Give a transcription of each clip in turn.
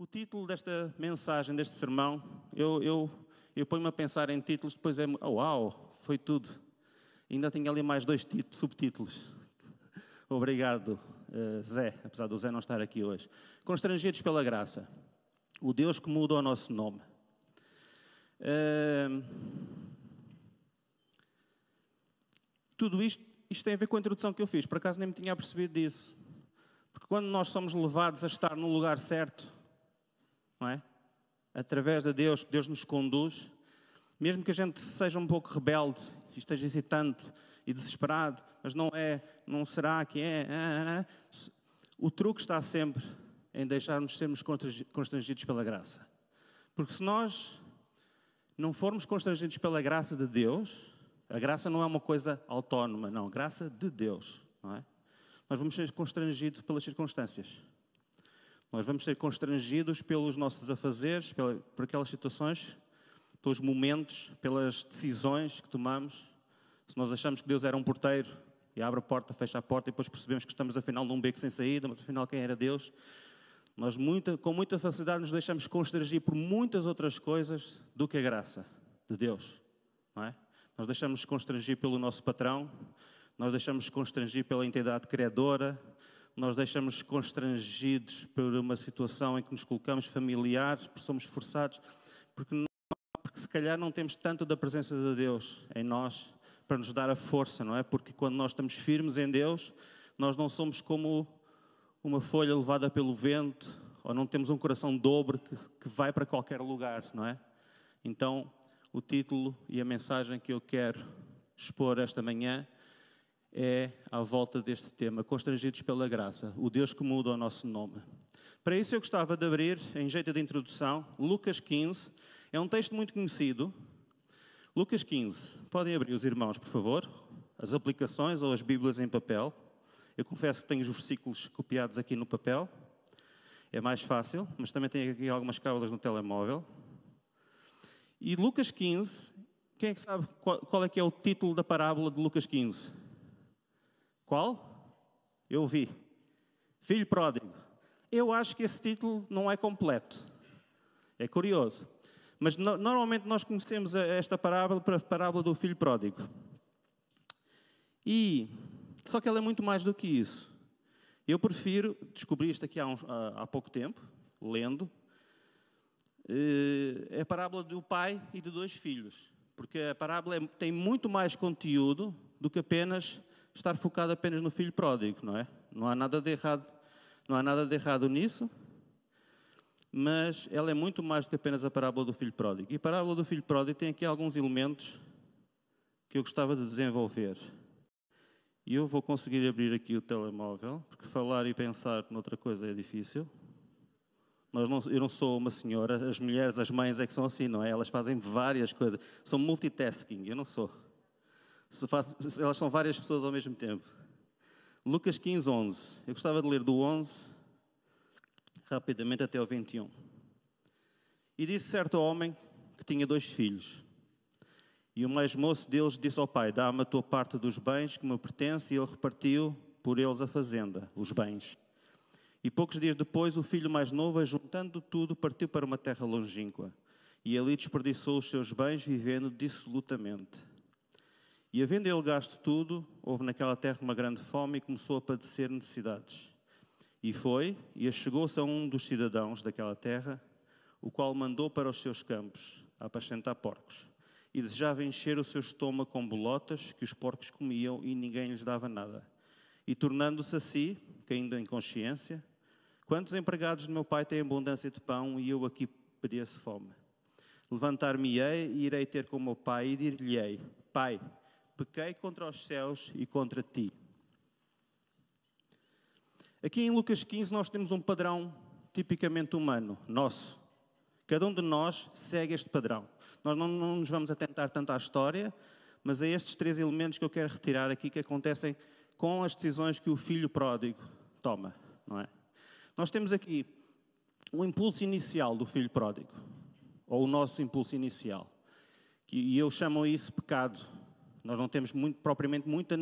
O título desta mensagem, deste sermão, eu, eu, eu ponho-me a pensar em títulos, depois é. Oh, uau, foi tudo. Ainda tenho ali mais dois títulos, subtítulos. Obrigado, uh, Zé, apesar do Zé não estar aqui hoje. Constrangidos pela graça. O Deus que muda o nosso nome. Uh, tudo isto, isto tem a ver com a introdução que eu fiz. Por acaso nem me tinha percebido disso. Porque quando nós somos levados a estar no lugar certo, não é? Através de Deus, Deus nos conduz, mesmo que a gente seja um pouco rebelde, esteja hesitante e desesperado, mas não é, não será que é, é, é. o truque está sempre em deixarmos sermos constrangidos pela graça. Porque se nós não formos constrangidos pela graça de Deus, a graça não é uma coisa autónoma, não, graça de Deus, não é? Nós vamos ser constrangidos pelas circunstâncias. Nós vamos ser constrangidos pelos nossos afazeres, por aquelas situações, pelos momentos, pelas decisões que tomamos. Se nós achamos que Deus era um porteiro e abre a porta, fecha a porta e depois percebemos que estamos afinal num beco sem saída, mas afinal quem era Deus? Nós muita, com muita facilidade nos deixamos constrangir por muitas outras coisas do que a graça de Deus. Não é? Nós deixamos constrangir pelo nosso patrão, nós deixamos constrangir pela entidade criadora, nós deixamos constrangidos por uma situação em que nos colocamos familiares, porque somos forçados, porque, não, porque se calhar não temos tanto da presença de Deus em nós para nos dar a força, não é? Porque quando nós estamos firmes em Deus, nós não somos como uma folha levada pelo vento, ou não temos um coração dobre que, que vai para qualquer lugar, não é? Então, o título e a mensagem que eu quero expor esta manhã é à volta deste tema, constrangidos pela graça, o Deus que muda o nosso nome. Para isso eu gostava de abrir, em jeito de introdução, Lucas 15. É um texto muito conhecido. Lucas 15. Podem abrir os irmãos, por favor, as aplicações ou as Bíblias em papel. Eu confesso que tenho os versículos copiados aqui no papel. É mais fácil, mas também tenho aqui algumas cábulas no telemóvel. E Lucas 15, quem é que sabe qual, qual é que é o título da parábola de Lucas 15? Qual? Eu vi. Filho pródigo. Eu acho que esse título não é completo. É curioso. Mas no, normalmente nós conhecemos esta parábola para a parábola do filho pródigo. E só que ela é muito mais do que isso. Eu prefiro, descobri isto aqui há, há, há pouco tempo, lendo, é a parábola do pai e de dois filhos. Porque a parábola é, tem muito mais conteúdo do que apenas estar focado apenas no filho pródigo, não é? Não há nada de errado, não há nada de errado nisso, mas ela é muito mais do que apenas a parábola do filho pródigo. E a parábola do filho pródigo tem aqui alguns elementos que eu gostava de desenvolver. E eu vou conseguir abrir aqui o telemóvel, porque falar e pensar noutra coisa é difícil. Não, eu não sou uma senhora, as mulheres, as mães é que são assim, não é? Elas fazem várias coisas, são multitasking, eu não sou elas são várias pessoas ao mesmo tempo. Lucas 15, 11. Eu gostava de ler do 11 rapidamente até o 21. E disse certo homem que tinha dois filhos. E o mais moço deles disse ao pai: Dá-me a tua parte dos bens que me pertence, e ele repartiu por eles a fazenda, os bens. E poucos dias depois, o filho mais novo, juntando tudo, partiu para uma terra longínqua. E ali desperdiçou os seus bens, vivendo dissolutamente. E havendo ele gasto tudo, houve naquela terra uma grande fome e começou a padecer necessidades. E foi, e achegou-se a um dos cidadãos daquela terra, o qual mandou para os seus campos a apacentar porcos. E desejava encher o seu estômago com bolotas que os porcos comiam e ninguém lhes dava nada. E tornando-se a si, caindo em consciência, quantos empregados do meu pai têm abundância de pão e eu aqui pedia-se fome? Levantar-me-ei e irei ter com o meu pai e dir-lhe-ei, Pai, pequei contra os céus e contra ti. Aqui em Lucas 15 nós temos um padrão tipicamente humano, nosso. Cada um de nós segue este padrão. Nós não, não nos vamos atentar tanto à história, mas a estes três elementos que eu quero retirar aqui que acontecem com as decisões que o filho pródigo toma, não é? Nós temos aqui o impulso inicial do filho pródigo, ou o nosso impulso inicial, e eu chamo isso pecado nós não temos muito, propriamente muita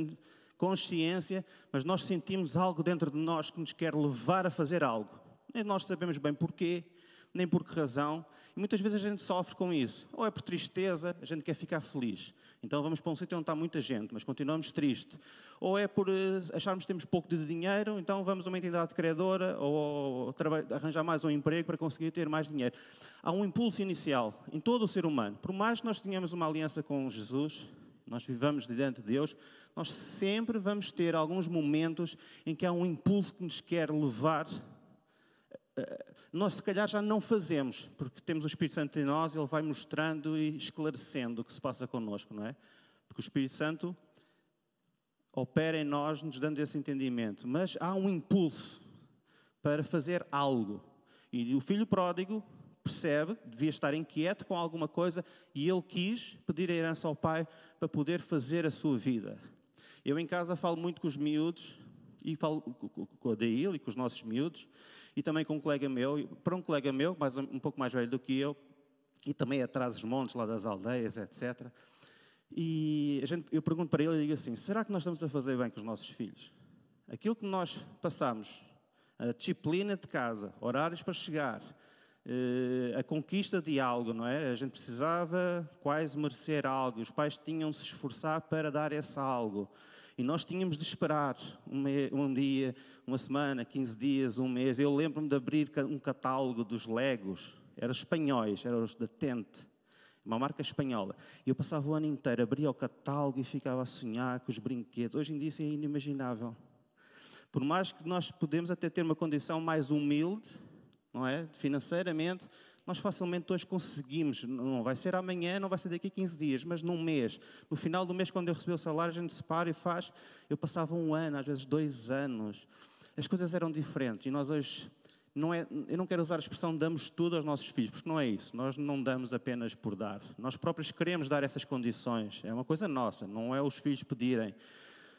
consciência, mas nós sentimos algo dentro de nós que nos quer levar a fazer algo. E nós sabemos bem porquê, nem por que razão. E muitas vezes a gente sofre com isso. Ou é por tristeza, a gente quer ficar feliz. Então vamos para um sítio onde está muita gente, mas continuamos triste. Ou é por uh, acharmos que temos pouco de dinheiro, então vamos a uma entidade credora ou, ou arranjar mais um emprego para conseguir ter mais dinheiro. Há um impulso inicial em todo o ser humano. Por mais que nós tenhamos uma aliança com Jesus, nós vivamos diante de Deus, nós sempre vamos ter alguns momentos em que há um impulso que nos quer levar. Nós, se calhar, já não fazemos, porque temos o Espírito Santo em nós, ele vai mostrando e esclarecendo o que se passa connosco, não é? Porque o Espírito Santo opera em nós, nos dando esse entendimento. Mas há um impulso para fazer algo. E o filho pródigo percebe, devia estar inquieto com alguma coisa e ele quis pedir a herança ao pai para poder fazer a sua vida. Eu em casa falo muito com os miúdos e falo com a Daíl e com os nossos miúdos e também com um colega meu, para um colega meu, mais, um pouco mais velho do que eu, e também atrás dos montes lá das aldeias, etc. E gente, eu pergunto para ele e digo assim: será que nós estamos a fazer bem com os nossos filhos? Aquilo que nós passamos, a disciplina de casa, horários para chegar, a conquista de algo, não é? A gente precisava quase merecer algo, os pais tinham se esforçar para dar esse algo. E nós tínhamos de esperar um dia, uma semana, 15 dias, um mês. Eu lembro-me de abrir um catálogo dos Legos, eram espanhóis, eram os da Tente, uma marca espanhola. E eu passava o ano inteiro, abria o catálogo e ficava a sonhar com os brinquedos. Hoje em dia isso é inimaginável. Por mais que nós podemos até ter uma condição mais humilde, não é? Financeiramente, nós facilmente hoje conseguimos, não vai ser amanhã, não vai ser daqui a 15 dias, mas num mês. No final do mês, quando eu recebi o salário, a gente separa e faz. Eu passava um ano, às vezes dois anos. As coisas eram diferentes e nós hoje, não é, eu não quero usar a expressão damos tudo aos nossos filhos, porque não é isso. Nós não damos apenas por dar. Nós próprios queremos dar essas condições. É uma coisa nossa, não é os filhos pedirem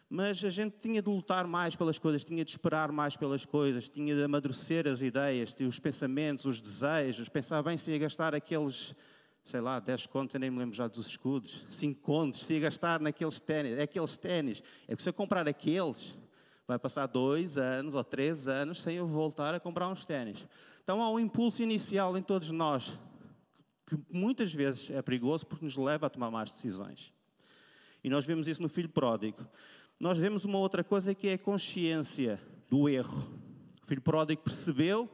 mas a gente tinha de lutar mais pelas coisas, tinha de esperar mais pelas coisas, tinha de amadurecer as ideias, os pensamentos, os desejos, pensar bem se ia gastar aqueles, sei lá, 10 contos, eu nem me lembro já dos escudos, 5 contos, se ia gastar naqueles ténis, aqueles ténis, é que se eu comprar aqueles, vai passar dois anos ou três anos sem eu voltar a comprar uns ténis. Então há um impulso inicial em todos nós, que muitas vezes é perigoso porque nos leva a tomar más decisões. E nós vemos isso no filho pródigo nós vemos uma outra coisa que é a consciência do erro. O filho pródigo percebeu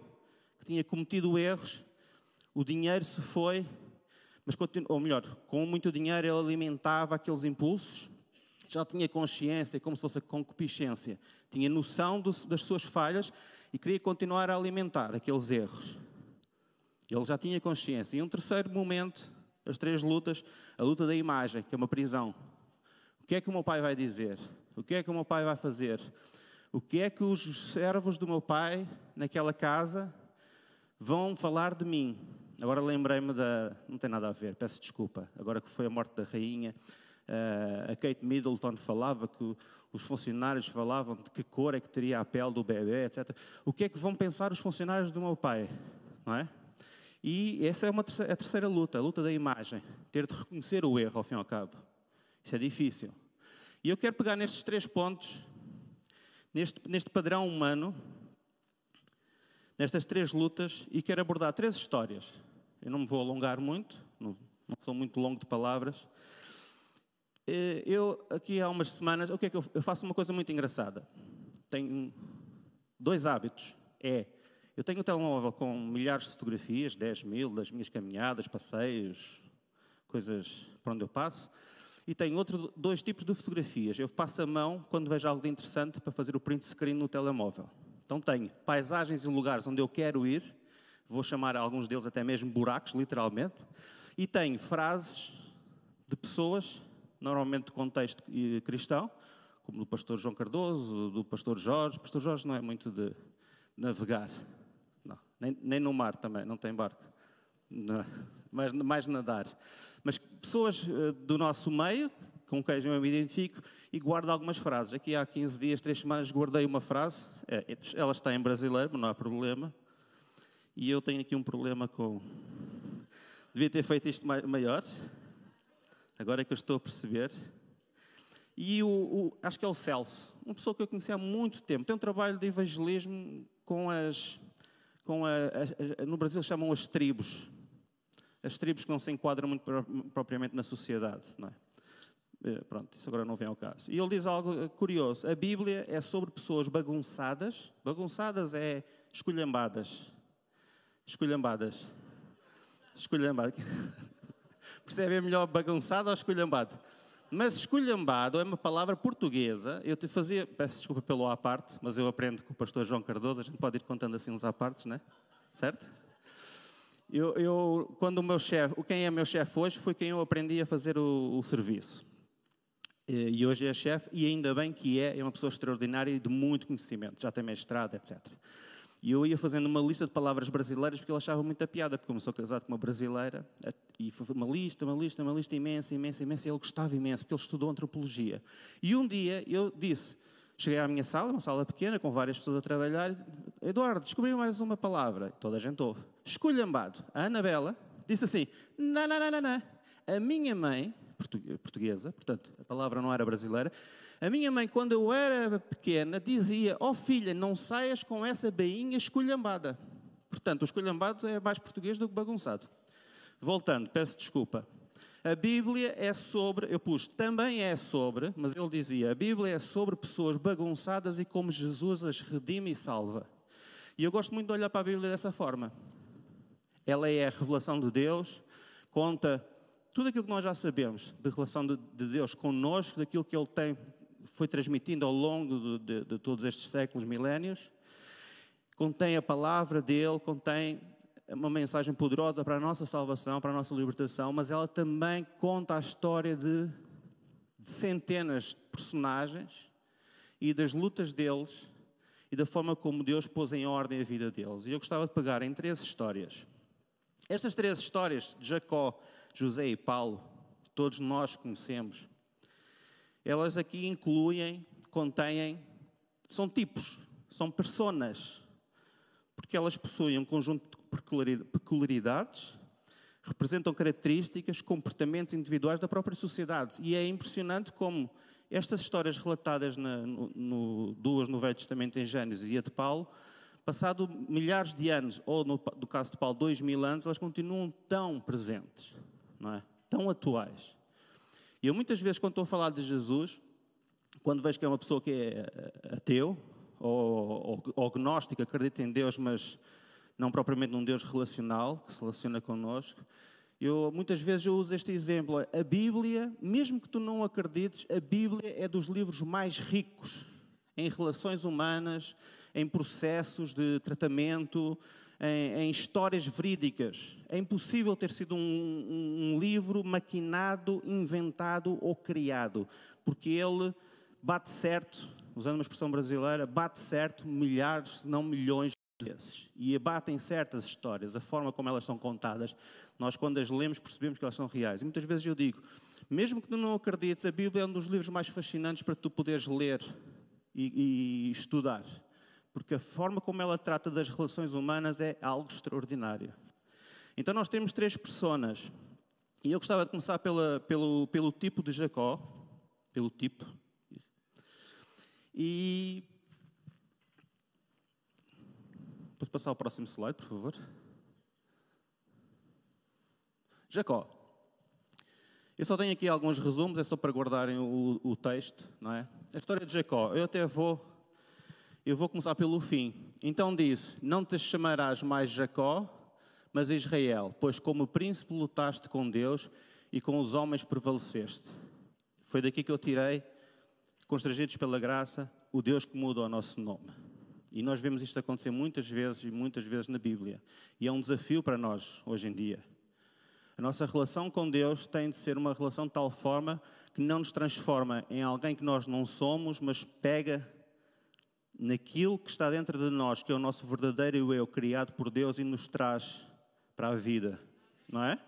que tinha cometido erros, o dinheiro se foi, mas ou melhor, com muito dinheiro ele alimentava aqueles impulsos, já tinha consciência, como se fosse concupiscência, tinha noção das suas falhas e queria continuar a alimentar aqueles erros. Ele já tinha consciência. E um terceiro momento, as três lutas, a luta da imagem, que é uma prisão. O que é que o meu pai vai dizer? O que é que o meu pai vai fazer? O que é que os servos do meu pai naquela casa vão falar de mim? Agora lembrei-me da. Não tem nada a ver, peço desculpa. Agora que foi a morte da rainha, eh, a Kate Middleton falava que os funcionários falavam de que cor é que teria a pele do bebê, etc. O que é que vão pensar os funcionários do meu pai? Não é? E essa é uma terceira, a terceira luta, a luta da imagem. Ter de reconhecer o erro, ao fim e ao cabo. Isso é difícil. E eu quero pegar nestes três pontos, neste, neste padrão humano, nestas três lutas, e quero abordar três histórias. Eu não me vou alongar muito, não, não sou muito longo de palavras. Eh, eu, aqui há umas semanas, o que é que eu, eu faço uma coisa muito engraçada. Tenho dois hábitos. É, eu tenho um telemóvel com milhares de fotografias, 10 mil, das minhas caminhadas, passeios, coisas por onde eu passo. E tenho outro, dois tipos de fotografias. Eu passo a mão quando vejo algo de interessante para fazer o print screen no telemóvel. Então tenho paisagens e lugares onde eu quero ir, vou chamar alguns deles até mesmo buracos, literalmente, e tenho frases de pessoas, normalmente de contexto cristão, como do pastor João Cardoso, do pastor Jorge. O pastor Jorge não é muito de navegar, não, nem, nem no mar também, não tem barco, não, mas mais nadar mas pessoas eh, do nosso meio, com quem eu me identifico, e guardo algumas frases. Aqui há 15 dias, 3 semanas, guardei uma frase, é, ela está em brasileiro, não há problema. E eu tenho aqui um problema com. Devia ter feito isto maior, agora é que eu estou a perceber. E o, o, acho que é o Celso, uma pessoa que eu conheci há muito tempo, tem um trabalho de evangelismo com as com a, a, a, no Brasil chamam as tribos. As tribos que não se enquadram muito propriamente na sociedade, não é? Eh, pronto, isso agora não vem ao caso. E ele diz algo eh, curioso: a Bíblia é sobre pessoas bagunçadas. Bagunçadas é esculhambadas. Esculhambadas. Esculhambadas. Percebem melhor bagunçado ou esculhambado? Mas esculhambado é uma palavra portuguesa. Eu te fazia, peço desculpa pelo à parte, mas eu aprendo com o pastor João Cardoso, a gente pode ir contando assim uns à partes, né? Certo? Eu, eu quando o meu chefe, quem é meu chefe hoje, foi quem eu aprendi a fazer o, o serviço. E hoje é chefe, e ainda bem que é, é uma pessoa extraordinária e de muito conhecimento, já tem mestrado, etc. E eu ia fazendo uma lista de palavras brasileiras porque ele achava muita piada, porque como sou casado com uma brasileira, e foi uma lista, uma lista, uma lista imensa, imensa, imensa, e ele gostava imenso, porque ele estudou antropologia. E um dia eu disse, cheguei à minha sala, uma sala pequena, com várias pessoas a trabalhar, Eduardo, descobri mais uma palavra, toda a gente ouve, esculhambado. A Anabela disse assim, não, não, não, não, não. A minha mãe, portuguesa, portanto, a palavra não era brasileira, a minha mãe, quando eu era pequena, dizia: Ó oh, filha, não saias com essa bainha esculhambada. Portanto, o esculhambado é mais português do que bagunçado. Voltando, peço desculpa. A Bíblia é sobre, eu pus, também é sobre, mas ele dizia: a Bíblia é sobre pessoas bagunçadas e como Jesus as redime e salva. E eu gosto muito de olhar para a Bíblia dessa forma. Ela é a revelação de Deus, conta tudo aquilo que nós já sabemos de relação de, de Deus connosco, daquilo que Ele tem foi transmitindo ao longo de, de, de todos estes séculos, milénios. Contém a palavra dele, contém uma mensagem poderosa para a nossa salvação, para a nossa libertação, mas ela também conta a história de, de, centenas de personagens e das lutas deles e da forma como Deus pôs em ordem a vida deles. E eu gostava de pegar em três histórias. Estas três histórias de Jacó, José e Paulo, todos nós conhecemos elas aqui incluem, contêm, são tipos, são personas, porque elas possuem um conjunto peculiaridades, representam características, comportamentos individuais da própria sociedade. E é impressionante como estas histórias relatadas na, no, no, duas no Velho Testamento em Gênesis e a de Paulo, passado milhares de anos, ou no, no caso de Paulo, dois mil anos, elas continuam tão presentes, não é? tão atuais. E eu muitas vezes, quando estou a falar de Jesus, quando vejo que é uma pessoa que é eh, ateu ou, gnóstico, acredita em Deus, mas não propriamente num Deus relacional, que se relaciona connosco, eu muitas vezes eu uso este exemplo. A Bíblia, mesmo que tu não acredites, a Bíblia é dos livros mais ricos em relações humanas, em processos de tratamento, em, em histórias verídicas. É impossível ter sido um, um, um livro maquinado, inventado ou criado, porque ele bate certo, usando uma expressão brasileira, bate certo milhares, se não milhões E abatem certas histórias, a forma como elas são contadas. Nós, quando as lemos, percebemos que elas são reais. E muitas vezes eu digo, mesmo que tu não acredites, a Bíblia é um dos livros mais fascinantes para tu poderes ler e, e estudar porque a forma como ela trata das relações humanas é algo extraordinário. Então nós temos três personas. E eu gostava de começar pela, pelo, pelo tipo de Jacó, pelo tipo. E Pode passar ao próximo slide, por favor. Jacó. Eu só tenho aqui alguns resumos, é só para guardarem o, o texto, não é? A história de Jacó. Eu até vou eu vou começar pelo fim. Então disse: Não te chamarás mais Jacó, mas Israel, pois como príncipe lutaste com Deus e com os homens prevaleceste. Foi daqui que eu tirei, constrangidos pela graça, o Deus que muda o nosso nome. E nós vemos isto acontecer muitas vezes e muitas vezes na Bíblia. E é um desafio para nós hoje em dia. A nossa relação com Deus tem de ser uma relação de tal forma que não nos transforma em alguém que nós não somos, mas pega naquilo que está dentro de nós, que é o nosso verdadeiro eu, criado por Deus e nos traz para a vida, não é?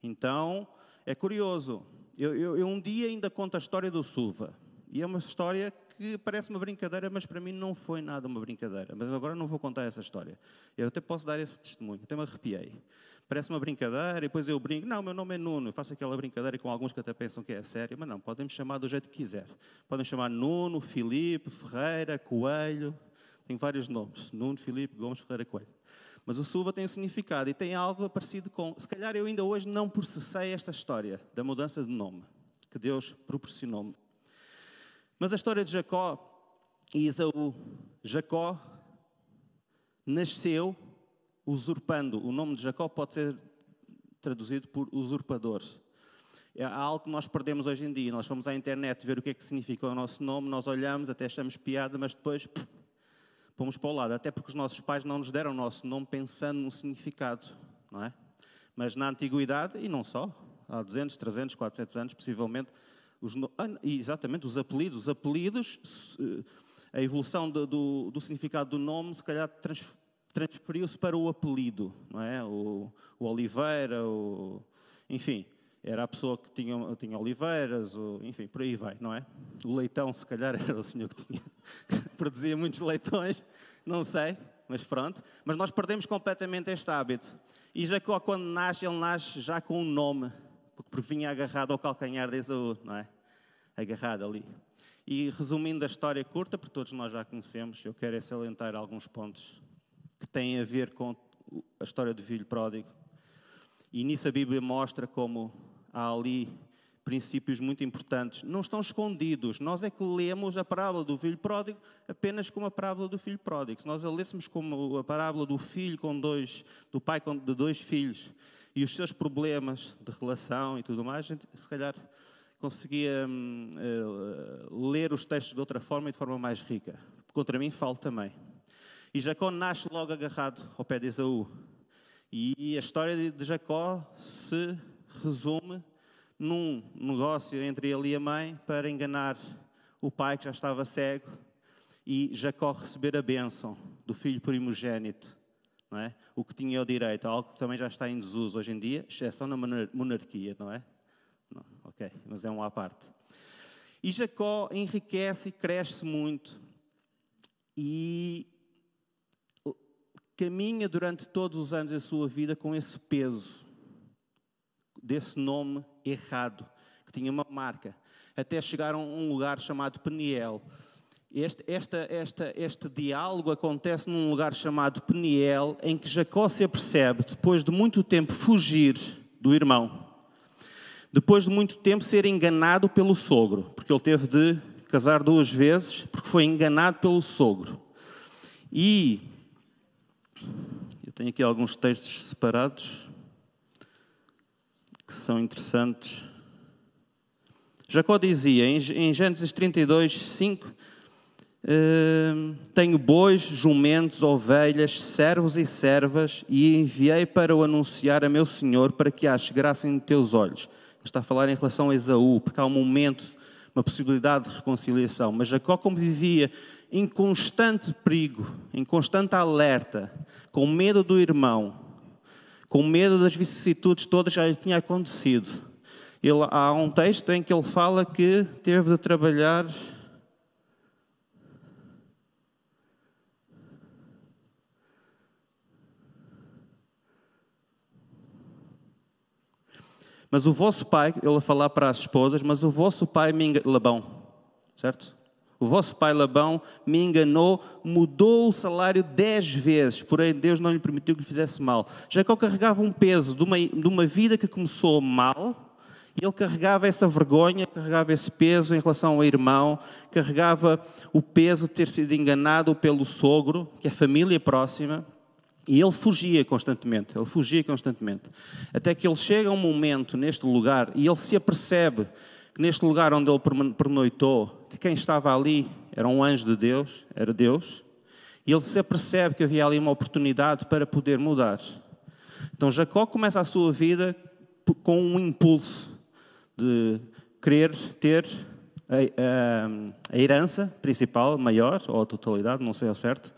Então, é curioso. Eu, eu, eu um dia ainda conto a história do Suva. E é uma história que parece uma brincadeira, mas para mim não foi nada uma brincadeira. Mas agora não vou contar essa história. Eu até posso dar esse testemunho, até me arrepiei. Parece uma brincadeira, e depois eu brinco. Não, meu nome é Nuno. Eu faço aquela brincadeira com alguns que até pensam que é sério, mas não, podem me chamar do jeito que quiser. Podem chamar Nuno, Filipe, Ferreira, Coelho. Tem vários nomes. Nuno, Filipe, Gomes, Ferreira, Coelho. Mas o Suva tem um significado e tem algo parecido com. Se calhar eu ainda hoje não processei esta história da mudança de nome que Deus proporcionou-me. Mas a história de Jacó e Isaú. Jacó nasceu usurpando. O nome de Jacó pode ser traduzido por usurpador. É algo que nós perdemos hoje em dia. Nós vamos à internet ver o que é que significa o nosso nome, nós olhamos, até achamos piada, mas depois pff, pomos para o lado. Até porque os nossos pais não nos deram o nosso nome pensando no significado, não é? Mas na antiguidade, e não só, há 200, 300, 400 anos, possivelmente, os, ah, exatamente, os apelidos. Os apelidos, a evolução do, do, do significado do nome, se calhar transferiu-se para o apelido, não é? O, o Oliveira, o, enfim, era a pessoa que tinha, tinha oliveiras, ou, enfim, por aí vai, não é? O leitão, se calhar, era o senhor que tinha, produzia muitos leitões, não sei, mas pronto. Mas nós perdemos completamente este hábito. E Jacó, quando nasce, ele nasce já com um nome, porque vinha agarrado ao calcanhar de Esaú, não é? Agarrado ali. E resumindo a história curta, porque todos nós já conhecemos, eu quero é salientar alguns pontos que têm a ver com a história do filho pródigo. E nisso a Bíblia mostra como há ali princípios muito importantes. Não estão escondidos. Nós é que lemos a parábola do filho pródigo apenas como a parábola do filho pródigo. Se nós a lêssemos como a parábola do filho com dois, do pai com, de dois filhos e os seus problemas de relação e tudo mais, se calhar conseguia hum, uh, ler os textos de outra forma e de forma mais rica. Contra mim falo também. E Jacó nasce logo agarrado ao pé de Esaú. E a história de Jacó se resume num negócio entre ele e a mãe para enganar o pai que já estava cego e Jacó receber a bênção do filho primogênito, é? o que tinha o direito, algo que também já está em desuso hoje em dia, exceção na monarquia, não é? Não, ok, mas é um à parte. E Jacó enriquece e cresce muito e caminha durante todos os anos da sua vida com esse peso desse nome errado, que tinha uma marca, até chegar a um lugar chamado Peniel. Este, esta, esta, este diálogo acontece num lugar chamado Peniel, em que Jacó se apercebe, depois de muito tempo fugir do irmão, depois de muito tempo ser enganado pelo sogro, porque ele teve de casar duas vezes, porque foi enganado pelo sogro. E eu tenho aqui alguns textos separados que são interessantes. Jacó dizia em Gênesis 32, 5: Tenho bois, jumentos, ovelhas, servos e servas, e enviei para o anunciar a meu Senhor para que ache graça em teus olhos. Está a falar em relação a Esaú, porque há um momento, uma possibilidade de reconciliação. Mas Jacó, como vivia em constante perigo, em constante alerta, com medo do irmão, com medo das vicissitudes todas já lhe tinha acontecido. Ele, há um texto em que ele fala que teve de trabalhar. Mas o vosso pai, ele a falar para as esposas, mas o vosso pai me enganou, Labão, certo? O vosso pai Labão me enganou, mudou o salário dez vezes, porém Deus não lhe permitiu que fizesse mal. Jacó carregava um peso de uma, de uma vida que começou mal, e ele carregava essa vergonha, carregava esse peso em relação ao irmão, carregava o peso de ter sido enganado pelo sogro, que é a família próxima, e ele fugia constantemente, ele fugia constantemente. Até que ele chega a um momento neste lugar e ele se apercebe que neste lugar onde ele pernoitou, que quem estava ali era um anjo de Deus, era Deus, e ele se apercebe que havia ali uma oportunidade para poder mudar. Então Jacó começa a sua vida com um impulso de querer ter a, a, a herança principal, maior, ou a totalidade, não sei ao certo,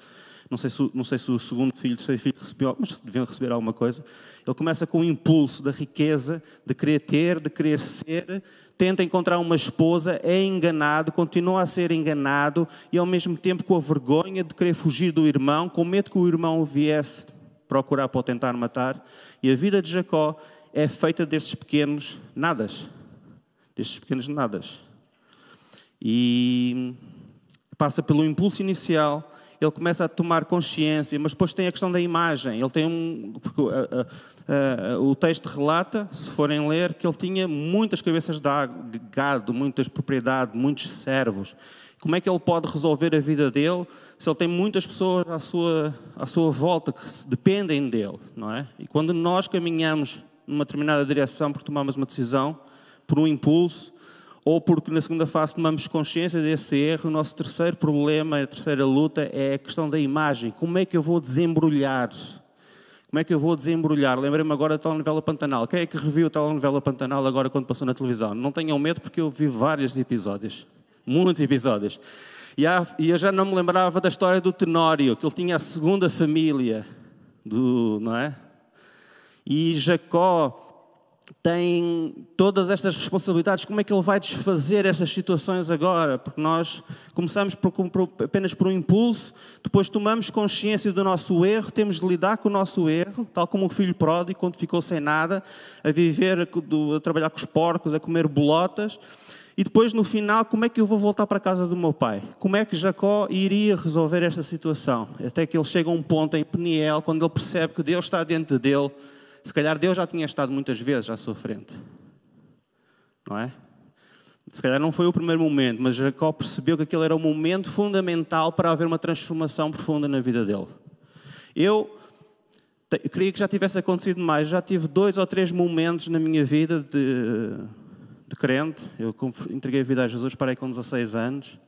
não sei, se, não sei se o segundo filho, o terceiro filho recebeu, mas deviam receber alguma coisa. Ele começa com o impulso da riqueza, de querer ter, de querer ser, tenta encontrar uma esposa, é enganado, continua a ser enganado e ao mesmo tempo com a vergonha de querer fugir do irmão, com medo que o irmão o viesse procurar para o tentar matar. E a vida de Jacó é feita destes pequenos nadas. Destes pequenos nadas. E passa pelo impulso inicial, ele começa a tomar consciência, mas depois tem a questão da imagem. Ele tem um. Porque, uh, uh, uh, o texto relata, se forem ler, que ele tinha muitas cabeças de gado, muitas propriedades, muitos servos. Como é que ele pode resolver a vida dele se ele tem muitas pessoas à sua, à sua volta que dependem dele, não é? E quando nós caminhamos numa determinada direção porque tomamos uma decisão, por um impulso, ou porque na segunda fase tomamos consciência desse erro, o nosso terceiro problema, a terceira luta é a questão da imagem. Como é que eu vou desembrulhar? Como é que eu vou desembrulhar? Lembrei-me agora da telenovela Pantanal. Quem é que reviu a telenovela Pantanal agora quando passou na televisão? Não tenham medo porque eu vi vários episódios. Muitos episódios. E, eu já não me lembrava da história do Tenório, que ele tinha a segunda família, do, não é? E Jacó tem todas estas responsabilidades, como é que ele vai desfazer estas situações agora? Porque nós começamos por, por, apenas por um impulso, depois tomamos consciência do nosso erro, temos de lidar com o nosso erro, tal como o filho pródigo, quando ficou sem nada, a viver, a, trabalhar com os porcos, a comer bolotas, e depois no final, como é que eu vou voltar para a casa do meu pai? Como é que Jacó iria resolver esta situação? Até que ele chega a um ponto em Peniel, quando ele percebe que Deus está dentro dele, se calhar Deus já tinha estado muitas vezes à sua frente. Não é? Se calhar não foi o primeiro momento, mas Jacó percebeu que aquele era o momento fundamental para haver uma transformação profunda na vida dele. Eu, queria que já tivesse acontecido mais. Já tive dois ou três momentos na minha vida de, de crente. Eu entreguei a vida a Jesus, parei com 16 anos.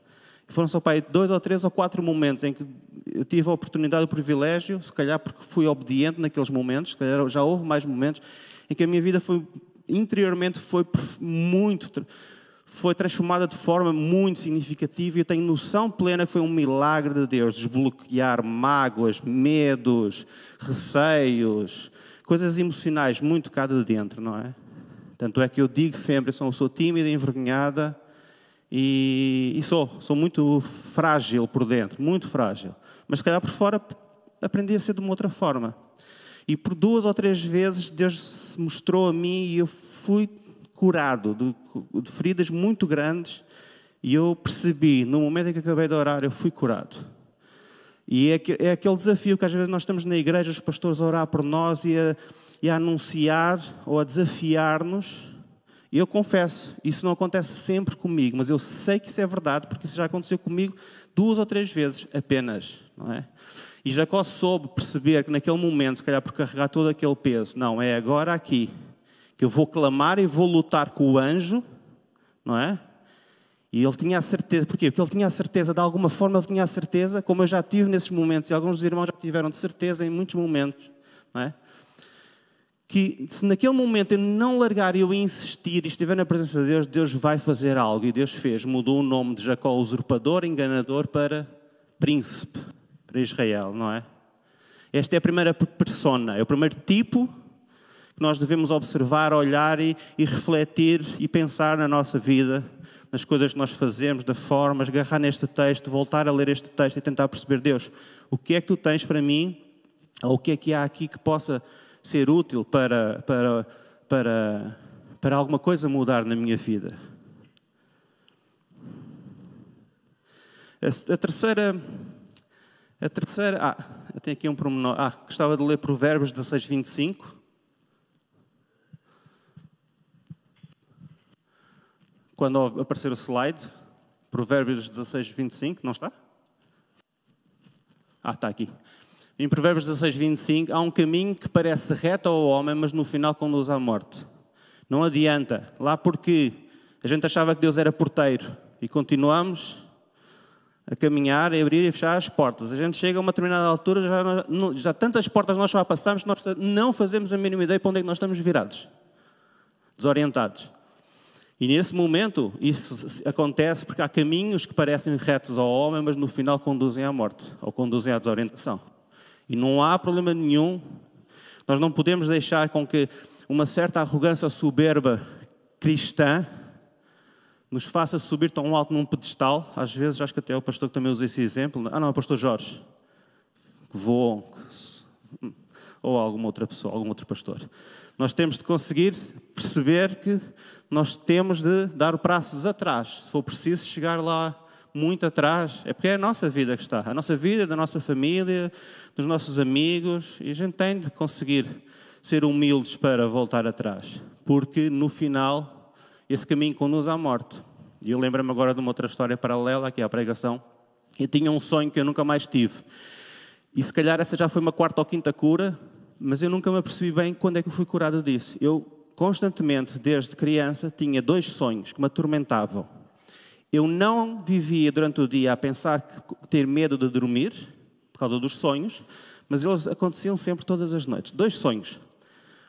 Foram só pai, dois ou três ou quatro momentos em que eu tive a oportunidade, o privilégio, se calhar porque fui obediente naqueles momentos, se calhar já houve mais momentos, em que a minha vida foi, interiormente foi muito, foi transformada de forma muito significativa e eu tenho noção plena que foi um milagre de Deus, desbloquear mágoas, medos, receios, coisas emocionais muito cá de dentro, não é? Tanto é que eu digo sempre, eu sou tímida, envergonhada e, e sou, sou muito frágil por dentro, muito frágil. Mas se calhar por fora aprendi a ser de uma outra forma. E por duas ou três vezes Deus se mostrou a mim e eu fui curado de, de feridas muito grandes e eu percebi, no momento em que acabei de orar, eu fui curado. E é, é aquele desafio que às vezes nós estamos na igreja, os pastores a orar por nós e a, e a anunciar ou a desafiar-nos. E eu confesso, isso não acontece sempre comigo, mas eu sei que isso é verdade, porque isso já aconteceu comigo duas ou três vezes apenas, não é? E Jacó soube perceber que naquele momento, se calhar por carregar todo aquele peso, não, é agora aqui que eu vou clamar e vou lutar com o anjo, não é? E ele tinha a certeza, porquê? Porque ele tinha a certeza, de alguma forma ele tinha a certeza, como eu já tive nesses momentos, e alguns dos irmãos já tiveram de certeza em muitos momentos, não é? Que se naquele momento eu não largar e eu insistir e estiver na presença de Deus, Deus vai fazer algo. E Deus fez, mudou o nome de Jacó, usurpador, enganador, para príncipe, para Israel, não é? Esta é a primeira persona, é o primeiro tipo que nós devemos observar, olhar e, e refletir e pensar na nossa vida, nas coisas que nós fazemos, da forma, agarrar neste texto, voltar a ler este texto e tentar perceber, Deus, o que é que tu tens para mim? Ou o que é que há aqui que possa ser útil para, para, para, para alguma coisa mudar na minha vida. A, terceira. A terceira. Ah, tenho aqui um promenor. Ah, gostava de ler Provérbios 16, 25. Quando aparecer o slide, Provérbios 16, 25, não está? Ah, está aqui. Em Provérbios 16, 25, há um caminho que parece reto ao homem, mas no final conduz à morte. Não adianta. Lá porque a gente achava que Deus era porteiro e continuamos a caminhar, a abrir e fechar as portas. A gente chega a uma determinada altura, já, já tantas portas nós já passamos, nós não fazemos a mínima ideia para onde é que nós estamos virados, desorientados. E nesse momento, isso acontece porque há caminhos que parecem retos ao homem, mas no final conduzem à morte, ou conduzem à desorientação. E não há problema nenhum. Nós não podemos deixar com que uma certa arrogância soberba cristã nos faça subir tão alto num pedestal. Às vezes, acho que até o pastor que também usa esse exemplo. Ah, não, é o pastor Jorge. Voou. Ou alguma outra pessoa, algum outro pastor. Nós temos de conseguir perceber que nós temos de dar braços atrás. Se for preciso, chegar lá muito atrás, é porque é a nossa vida que está, a nossa vida, da nossa família, dos nossos amigos, e a gente tem de conseguir ser humildes para voltar atrás, porque no final esse caminho conduz à morte. E eu lembro-me agora de uma outra história paralela aqui à pregação. Eu tinha um sonho que eu nunca mais tive. E se calhar essa já foi uma quarta ou quinta cura, mas eu nunca me apercebi bem quando é que eu fui curado disso. Eu constantemente, desde criança, tinha dois sonhos que me atormentavam. Eu não vivia durante o dia a pensar que ter medo de dormir, por causa dos sonhos, mas eles aconteciam sempre todas as noites. Dois sonhos.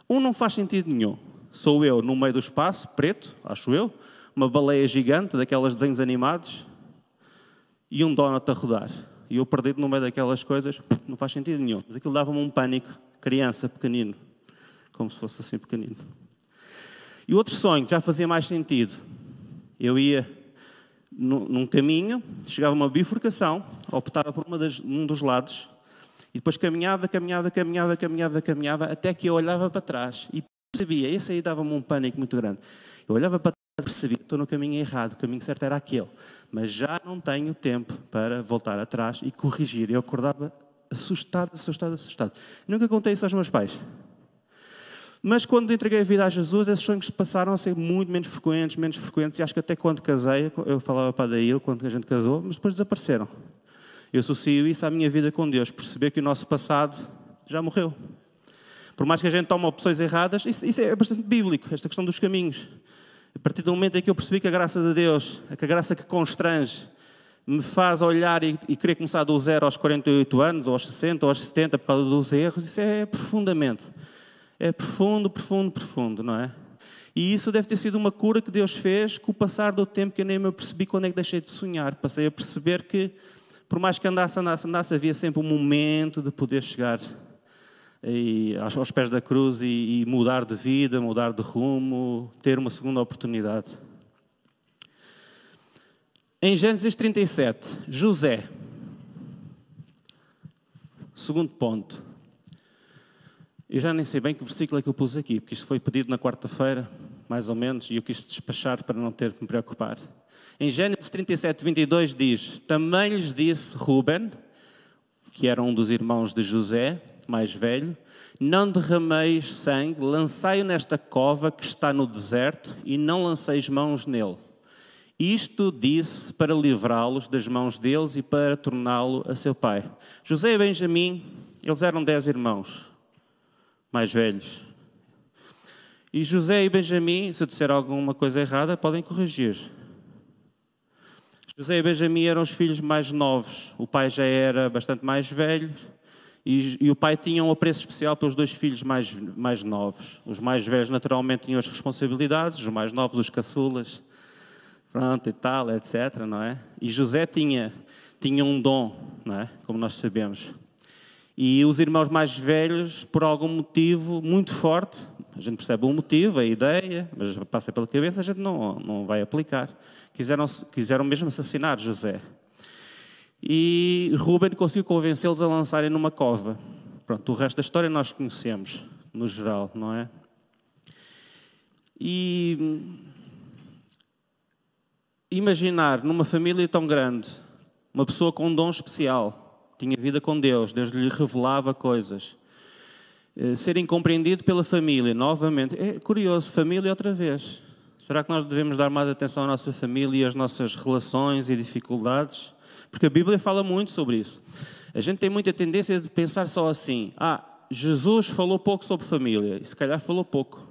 Um não faz sentido nenhum. Sou eu no meio do espaço, preto, acho eu, uma baleia gigante, daquelas desenhos animados, e um donut a rodar. E eu perdido no meio daquelas coisas, não faz sentido nenhum. Mas aquilo dava-me um pânico, criança, pequenino. Como se fosse assim pequenino. E outro sonho, já fazia mais sentido. Eu ia num caminho, chegava a uma bifurcação, optava por das, um dos lados, e depois caminhava, caminhava, caminhava, caminhava, caminhava, até que eu olhava para trás e percebia, esse aí dava-me um pânico muito grande. Eu olhava para trás e percebia, estou no caminho errado, o caminho certo era aquele mas já não tenho tempo para voltar atrás e corrigir. Eu acordava assustado, assustado, assustado. Nunca contei isso aos meus pais. Mas quando entreguei a vida a Jesus, esses sonhos passaram a ser muito menos frequentes, menos frequentes, e acho que até quando casei, eu falava para Daí, quando a gente casou, mas depois desapareceram. Eu associo isso à minha vida com Deus, perceber que o nosso passado já morreu. Por mais que a gente tome opções erradas, isso, isso é bastante bíblico, esta questão dos caminhos. A partir do momento em que eu percebi que a graça de Deus, que a graça que constrange, me faz olhar e, e querer começar do zero aos 48 anos, ou aos 60, ou aos 70, por causa dos erros, isso é profundamente. É profundo, profundo, profundo, não é? E isso deve ter sido uma cura que Deus fez com o passar do tempo que eu nem me percebi quando é que deixei de sonhar. Passei a perceber que, por mais que andasse, andasse, andasse, havia sempre um momento de poder chegar aos pés da cruz e, e mudar de vida, mudar de rumo, ter uma segunda oportunidade. Em Gênesis 37, José. Segundo ponto. Eu já nem sei bem que versículo é que eu pus aqui, porque isto foi pedido na quarta-feira, mais ou menos, e eu quis despachar para não ter que me preocupar. Em Gênesis 37, 22 diz: Também lhes disse Ruben, que era um dos irmãos de José, mais velho, não derrameis sangue, lançai-o nesta cova que está no deserto e não lanceis mãos nele. Isto disse para livrá-los das mãos deles e para torná-lo a seu pai. José e Benjamim, eles eram dez irmãos, mais velhos. E José e Benjamim, se eu disser alguma coisa errada, podem corrigir. José e Benjamim eram os filhos mais novos. O pai já era bastante mais velho e, e, o pai tinha um apreço especial pelos dois filhos mais, mais novos. Os mais velhos, naturalmente, tinham as responsabilidades, os mais novos, os caçulas, pronto e tal, etc. Não é? E José tinha, tinha um dom, não é? como nós sabemos. E os irmãos mais velhos, por algum motivo muito forte, a gente percebe o motivo, a ideia, mas passa pela cabeça, a gente não, não vai aplicar. Quiseram, quiseram mesmo assassinar José e Ruben conseguiu convencê-los a lançarem numa cova. Pronto, o resto da história nós conhecemos, no geral, não é? E imaginar numa família tão grande, uma pessoa com um dom especial, tinha vida com Deus, Deus lhe revelava coisas, eh, ser incompreendido pela família, novamente, é curioso, família outra vez. Será que nós devemos dar mais atenção à nossa família e às nossas relações e dificuldades? Porque a Bíblia fala muito sobre isso. A gente tem muita tendência de pensar só assim: ah, Jesus falou pouco sobre família, e se calhar falou pouco.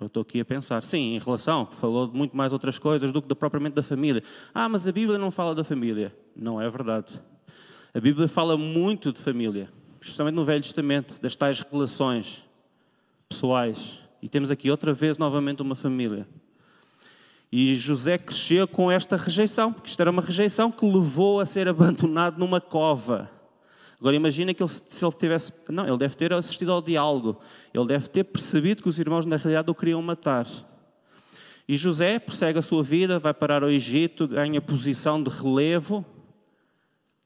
Eu estou aqui a pensar, sim, em relação, falou de muito mais outras coisas do que propriamente da família. Ah, mas a Bíblia não fala da família. Não é verdade. A Bíblia fala muito de família, especialmente no Velho Testamento, das tais relações pessoais. E temos aqui outra vez novamente uma família. E José cresceu com esta rejeição, porque isto era uma rejeição que levou a ser abandonado numa cova. Agora imagina que ele, se ele tivesse. Não, ele deve ter assistido ao diálogo. Ele deve ter percebido que os irmãos, na realidade, o queriam matar. E José prossegue a sua vida, vai parar ao Egito, ganha posição de relevo,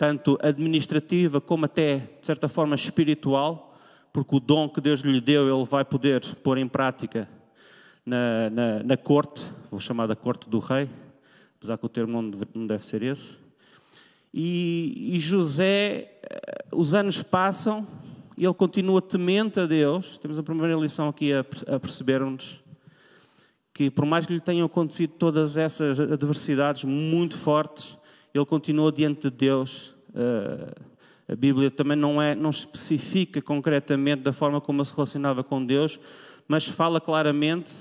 tanto administrativa como até, de certa forma, espiritual, porque o dom que Deus lhe deu ele vai poder pôr em prática na, na, na corte, vou chamar da corte do rei, apesar que o termo não deve ser esse. E, e José, eh, os anos passam e ele continua temente a Deus. Temos a primeira lição aqui a, a percebermos que, por mais que lhe tenham acontecido todas essas adversidades muito fortes, ele continua diante de Deus. Uh, a Bíblia também não, é, não especifica concretamente da forma como ele se relacionava com Deus, mas fala claramente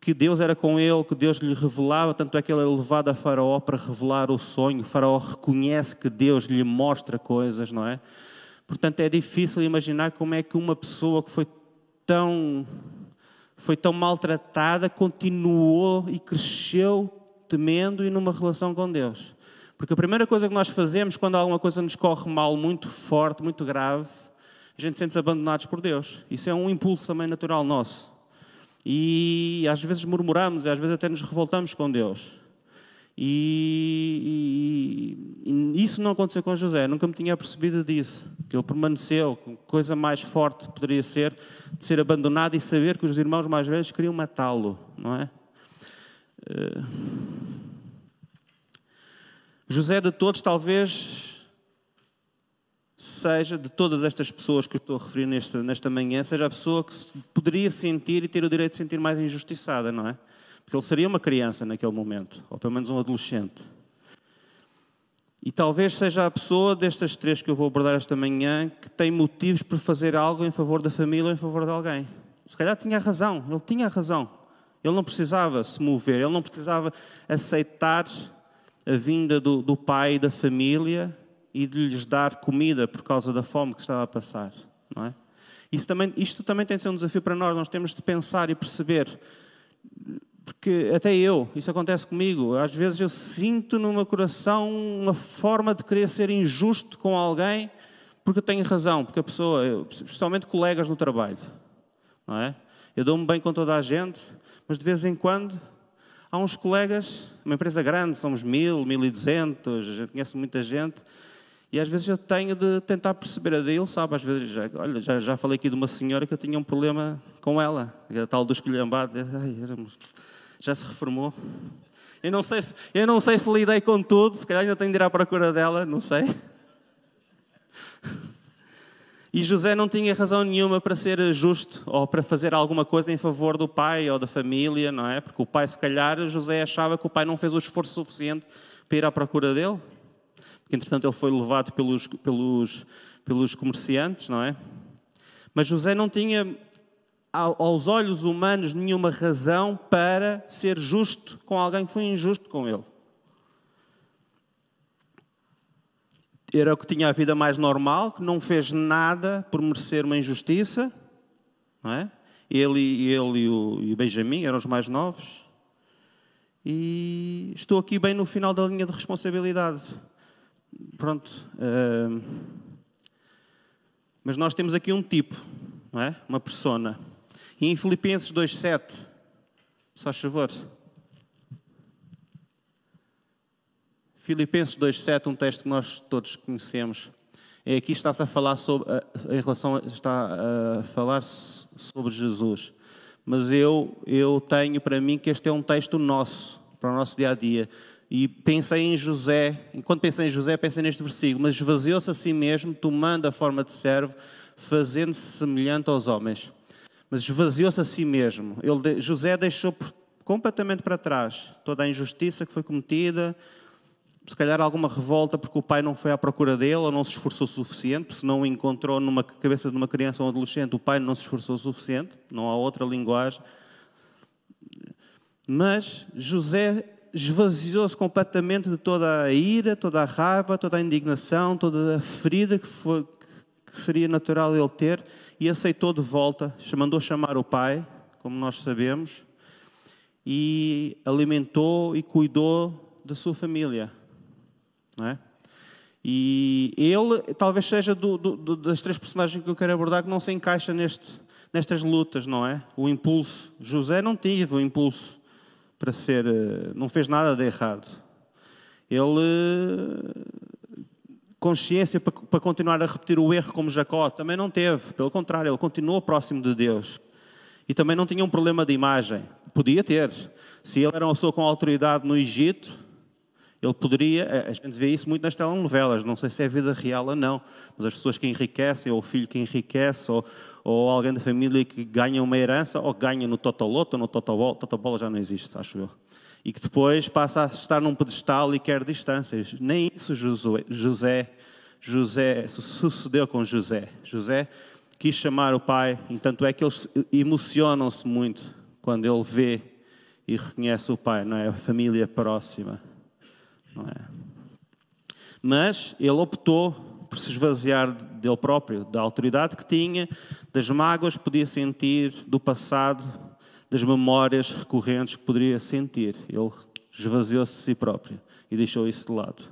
que Deus era com ele, que Deus lhe revelava, tanto é que ele é levado a Faraó para revelar o sonho. O Faraó reconhece que Deus lhe mostra coisas, não é? Portanto, é difícil imaginar como é que uma pessoa que foi tão, foi tão maltratada continuou e cresceu temendo e numa relação com Deus. Porque a primeira coisa que nós fazemos quando alguma coisa nos corre mal, muito forte, muito grave, a gente sente-se abandonados por Deus. Isso é um impulso também natural nosso. E às vezes murmuramos, e às vezes até nos revoltamos com Deus. E, e, e, isso não aconteceu com José, nunca me tinha percebido disso. Que ele permaneceu, coisa mais forte poderia ser de ser abandonado e saber que os irmãos mais velhos queriam matá-lo, não é? Uh... José de todos, talvez seja, de todas estas pessoas que eu estou a referir nesta, nesta manhã, seja a pessoa que poderia sentir e ter o direito de sentir mais injustiçada, não é? Porque ele seria uma criança naquele momento, ou pelo menos um adolescente. E talvez seja a pessoa destas três que eu vou abordar esta manhã que tem motivos para fazer algo em favor da família ou em favor de alguém. Se calhar tinha razão, ele tinha razão. Ele não precisava se mover, ele não precisava aceitar a vinda do, do pai e da família e de lhes dar comida por causa da fome que estava a passar. Não é? Isso também, isto também tem de ser um desafio para nós, nós temos de pensar e perceber porque até eu, isso acontece comigo, às vezes eu sinto no meu coração uma forma de querer ser injusto com alguém porque eu tenho razão, porque a pessoa, especialmente colegas no trabalho, não é? Eu dou-me bem com toda a gente, mas de vez em quando há uns colegas, uma empresa grande, somos mil, mil e duzentos, conhece muita gente, e às vezes eu tenho de tentar perceber a dele, sabe? Às vezes, já, olha, já, já falei aqui de uma senhora que eu tinha um problema com ela, a tal do escolhambado. Ai, já se reformou. Eu não, sei se, eu não sei se lidei com tudo, se calhar ainda tenho de ir à procura dela, não sei. E José não tinha razão nenhuma para ser justo ou para fazer alguma coisa em favor do pai ou da família, não é? Porque o pai, se calhar, José achava que o pai não fez o esforço suficiente para ir à procura dele. Porque, entretanto, ele foi levado pelos, pelos, pelos comerciantes, não é? Mas José não tinha aos olhos humanos, nenhuma razão para ser justo com alguém que foi injusto com ele. Era o que tinha a vida mais normal, que não fez nada por merecer uma injustiça, não é? Ele, ele e, o, e o Benjamin eram os mais novos. E estou aqui bem no final da linha de responsabilidade. Pronto. Uh, mas nós temos aqui um tipo, não é? Uma persona. E em Filipenses 2,7, só favor. Filipenses 2,7, um texto que nós todos conhecemos. É aqui está-se a falar sobre, em relação está a falar sobre Jesus. Mas eu, eu tenho para mim que este é um texto nosso, para o nosso dia a dia. E pensei em José, enquanto pensei em José, pensei neste versículo, mas esvaziou-se a si mesmo, tomando a forma de servo, fazendo-se semelhante aos homens mas esvaziou-se a si mesmo. Ele, José deixou completamente para trás toda a injustiça que foi cometida, se calhar alguma revolta porque o pai não foi à procura dele ou não se esforçou o suficiente, se não encontrou numa cabeça de uma criança ou um adolescente, o pai não se esforçou o suficiente, não há outra linguagem. Mas José esvaziou-se completamente de toda a ira, toda a raiva, toda a indignação, toda a ferida que, foi, que seria natural ele ter e aceitou de volta, mandou chamar o pai, como nós sabemos, e alimentou e cuidou da sua família. Não é? E ele talvez seja do, do, das três personagens que eu quero abordar que não se encaixa neste, nestas lutas, não é? O impulso. José não teve o impulso para ser, eh, não fez nada de errado. Ele consciência para, para continuar a repetir o erro como Jacó. Também não teve. Pelo contrário, ele continuou próximo de Deus. E também não tinha um problema de imagem. Podia ter. Se ele era uma pessoa com autoridade no Egito, Ele poderia, a gente vê isso muito nas telenovelas, não sei se é vida real ou não, mas as pessoas que enriquecem, ou o filho que enriquece, ou, ou alguém da família que ganha uma herança, ou ganha no Totoloto, ou no Totobol, Totobola já não existe, acho eu. E que depois passa a estar num pedestal e quer distâncias. Nem isso José, José sucedeu com José. José quis chamar o pai, e tanto é que eles emocionam-se muito quando ele vê e reconhece o pai, não é? A família próxima, é? Mas ele optou por se esvaziar dele próprio, da autoridade que tinha, das mágoas que podia sentir, do passado, das memórias recorrentes que poderia sentir. Ele esvaziou-se de si próprio e deixou isso de lado.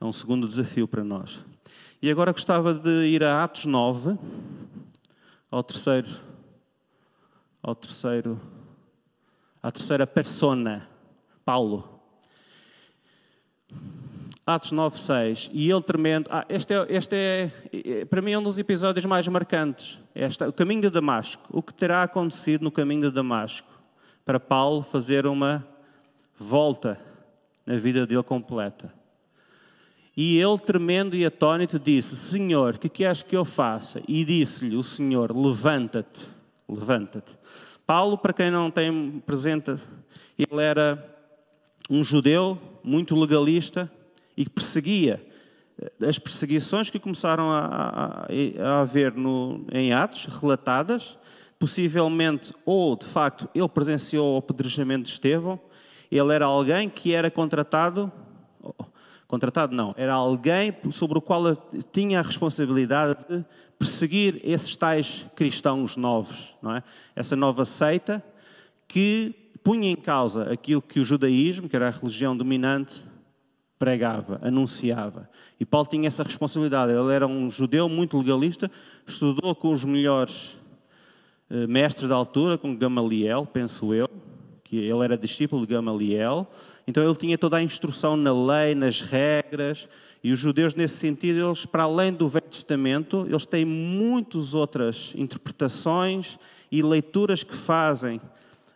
É um segundo desafio para nós. E agora gostava de ir a Atos 9, ao terceiro, ao terceiro, à terceira persona, Paulo. Atos 9, 6. E ele tremendo. Ah, este, é, este é, é, para mim, é um dos episódios mais marcantes. Este, o caminho de Damasco. O que terá acontecido no caminho de Damasco para Paulo fazer uma volta na vida dele completa. E ele, tremendo e atônito, disse: Senhor, o que queres que eu faça? E disse-lhe o Senhor: Levanta-te, levanta-te. Paulo, para quem não tem presente, ele era um judeu muito legalista e que perseguia. As perseguições que começaram a, a, a haver no, em Atos, relatadas, possivelmente, ou de facto, ele presenciou o apedrejamento de Estevão, ele era alguém que era contratado, contratado não, era alguém sobre o qual tinha a responsabilidade de perseguir esses tais cristãos novos, não é? Essa nova seita que punha em causa aquilo que o judaísmo, que era a religião dominante, pregava, anunciava. E Paulo tinha essa responsabilidade. Ele era um judeu muito legalista, estudou com os melhores eh, mestres da altura, com Gamaliel, penso eu, que ele era discípulo de Gamaliel. Então ele tinha toda a instrução na lei, nas regras. E os judeus, nesse sentido, eles, para além do Velho Testamento, eles têm muitas outras interpretações e leituras que fazem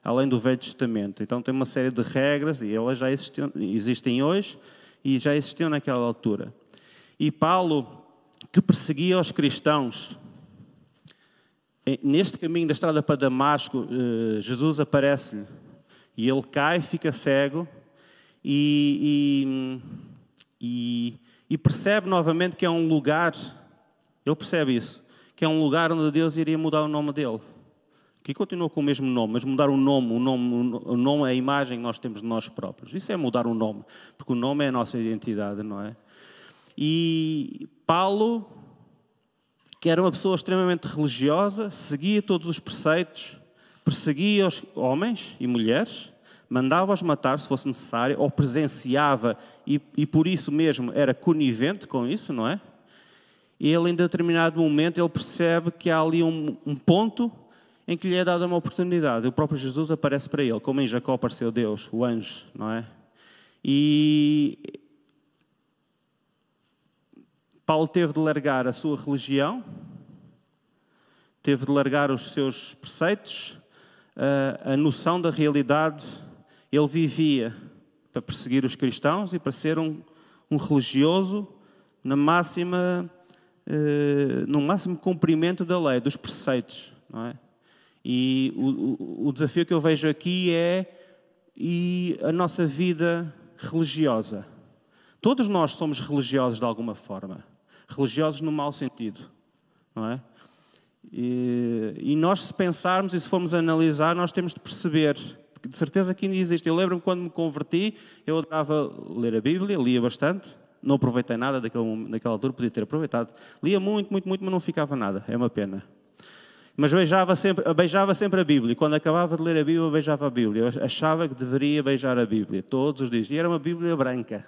além do Velho Testamento. Então tem uma série de regras e elas já existem hoje e já existiam naquela altura. E Paulo, que perseguia os cristãos, neste caminho da estrada para Damasco, eh, Jesus aparece-lhe e ele cai, fica cego e, e, e, percebe novamente que é um lugar, ele percebe isso, que é um lugar onde Deus iria mudar o nome dele que continua com o mesmo nome, mas mudar o nome, o nome, o nome é a imagem que nós temos de nós próprios. Isso é mudar o nome, porque o nome é a nossa identidade, não é? E Paulo, que era uma pessoa extremamente religiosa, seguia todos os preceitos, perseguia os homens e mulheres, mandava-os matar se fosse necessário, ou presenciava e, e por isso mesmo era conivente com isso, não é? E ele, em determinado momento, ele percebe que há ali um, um ponto em que lhe é dada uma oportunidade. O próprio Jesus aparece para ele, como em Jacó apareceu Deus, o anjo, não é? E Paulo teve de largar a sua religião, teve de largar os seus preceitos, a, noção da realidade. Ele vivia para perseguir os cristãos e para ser um, um religioso na máxima, eh, no máximo cumprimento da lei, dos preceitos, não é? E o, o, desafio que eu vejo aqui é e a nossa vida religiosa. Todos nós somos religiosos de alguma forma. Religiosos no mau sentido, não é? E, e nós, se pensarmos e se formos analisar, nós temos de perceber, porque de certeza que ainda existe. Eu lembro-me quando me converti, eu adorava ler a Bíblia, lia bastante, não aproveitei nada daquele, daquela altura, podia ter aproveitado. Lia muito, muito, muito, mas não ficava nada, é uma pena. Mas beijava sempre, beijava sempre a Bíblia. E quando acabava de ler a Bíblia, beijava a Bíblia. Eu achava que deveria beijar a Bíblia, todos os dias. E era uma Bíblia branca.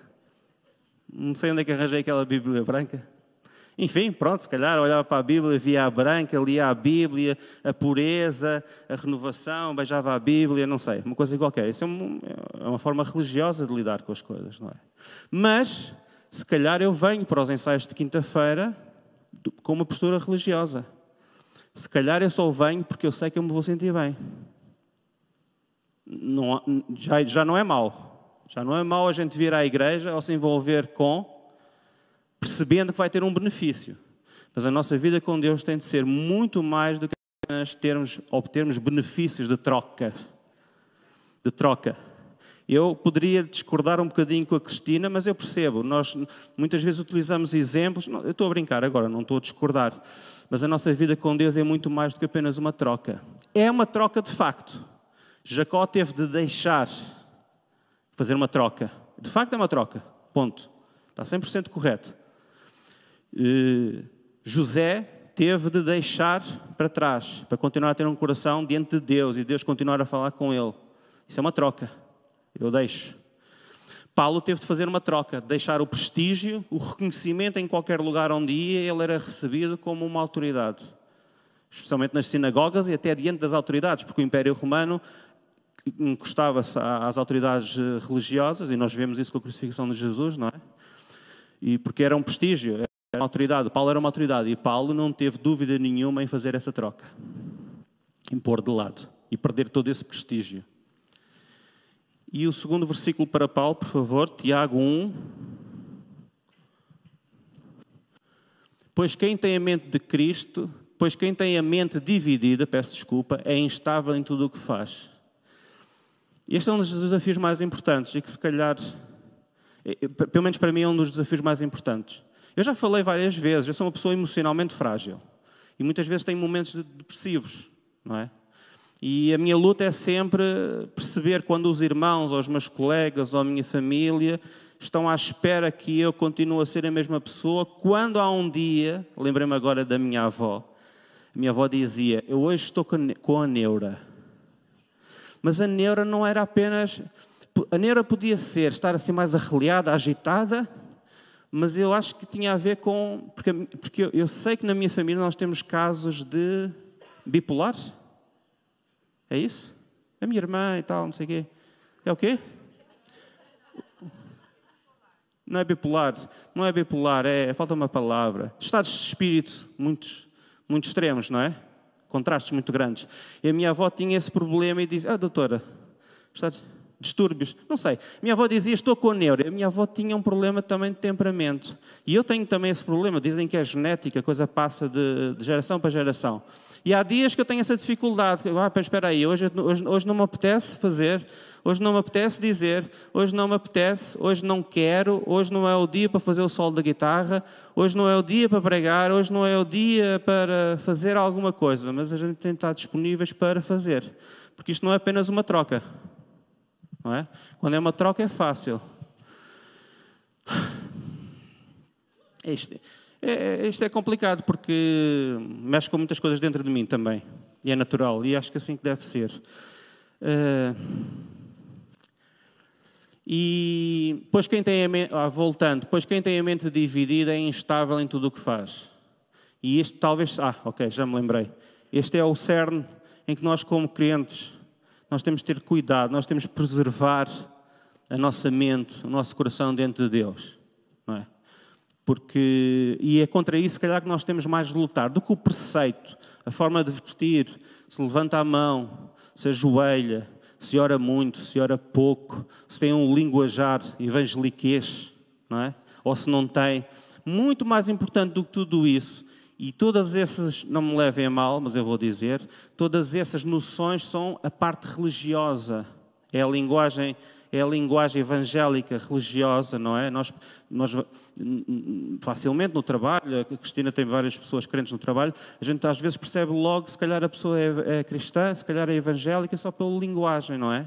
Não sei onde é que arranjei aquela Bíblia branca. Enfim, pronto, se calhar olhava para a Bíblia, via a branca, lia a Bíblia, a pureza, a renovação, beijava a Bíblia, não sei, uma coisa qualquer. Isso é, é uma forma religiosa de lidar com as coisas, não é? Mas, se calhar eu venho para os ensaios de quinta-feira com uma postura religiosa. Se calhar eu só venho porque eu sei que eu me vou sentir bem. Não, já, já não é mau. Já não é mau a gente vir à igreja ou se envolver com, percebendo que vai ter um benefício. Mas a nossa vida com Deus tem de ser muito mais do que apenas termos, obtermos benefícios de troca. De troca. Eu poderia discordar um bocadinho com a Cristina, mas eu percebo. Nós muitas vezes utilizamos exemplos. eu estou a brincar agora, não estou a discordar. Mas a nossa vida com Deus é muito mais do que apenas uma troca. É uma troca de facto. Jacó teve de deixar fazer uma troca. De facto é uma troca. Ponto. Está 100% correto. José teve de deixar para trás, para continuar a ter um coração diante de Deus e Deus continuar a falar com ele. Isso é uma troca. Eu deixo. Paulo teve de fazer uma troca, deixar o prestígio, o reconhecimento em qualquer lugar onde ia, ele era recebido como uma autoridade. Especialmente nas sinagogas e até diante das autoridades, porque o Império Romano encostava-se às autoridades eh, religiosas, e nós vemos isso com a crucifixão de Jesus, não é? E porque era um prestígio, era uma autoridade. Paulo era uma autoridade, e Paulo não teve dúvida nenhuma em fazer essa troca, em pôr de lado e perder todo esse prestígio. E o segundo versículo para Paulo, por favor, Tiago 1. Pois quem tem a mente de Cristo, pois quem tem a mente dividida, peço desculpa, é instável em tudo o que faz. Este é um dos desafios mais importantes e que, se calhar, é, é, pelo menos para mim, é um dos desafios mais importantes. Eu já falei várias vezes, eu sou uma pessoa emocionalmente frágil e muitas vezes tenho momentos depressivos, não é? E a minha luta é sempre perceber quando os irmãos, ou os meus colegas, ou a minha família estão à espera que eu continue a ser a mesma pessoa, quando há um dia, lembrei-me agora da minha avó, a minha avó dizia: Eu hoje estou com a neura. Mas a neura não era apenas. A neura podia ser estar assim mais arreliada, agitada, mas eu acho que tinha a ver com. Porque, porque eu, sei que na minha família nós temos casos de bipolar. É isso? A minha irmã e tal, não sei o quê. É o quê? Não é bipolar, não é bipolar, é, falta uma palavra. Estados de espírito muitos, muito extremos, não é? contrastes muito grandes. E a minha avó tinha esse problema e dizia: Ah, doutora, está distúrbios? Não sei. Minha avó dizia: Estou com a neura. A minha avó tinha um problema também de temperamento. E eu tenho também esse problema. Dizem que é genética, a coisa passa de, de geração para geração. E há dias que eu tenho essa dificuldade. Ah, espera aí, hoje, hoje, hoje não me apetece fazer, hoje não me apetece dizer, hoje não me apetece, hoje não quero, hoje não é o dia para fazer o solo da guitarra, hoje não é o dia para pregar, hoje não é o dia para fazer alguma coisa, mas a gente tem de estar disponíveis para fazer. Porque isto não é apenas uma troca. Não é? Quando é uma troca é fácil. Este. É, isto é complicado porque mexe com muitas coisas dentro de mim também. E é natural. E acho que é assim que deve ser. Uh, e pois quem tem a mente, ah, voltando, pois quem tem a mente dividida é instável em tudo o que faz. E este talvez, ah, ok, já me lembrei. Este é o cerne em que nós como crentes, nós temos de ter cuidado, nós temos de preservar a nossa mente, o nosso coração dentro de Deus. Não é? Porque, e é contra isso, se calhar, que nós temos mais de lutar do que o preceito, a forma de vestir, se levanta a mão, se ajoelha, se ora muito, se ora pouco, se tem um linguajar evangeliquez, não é? Ou se não tem. Muito mais importante do que tudo isso, e todas essas, não me levem a mal, mas eu vou dizer, todas essas noções são a parte religiosa, é a linguagem é a linguagem evangélica religiosa, não é? Nós, nós facilmente no trabalho, a Cristina tem várias pessoas crentes no trabalho, a gente às vezes percebe logo se calhar a pessoa é, é cristã, se calhar é evangélica só pela linguagem, não é?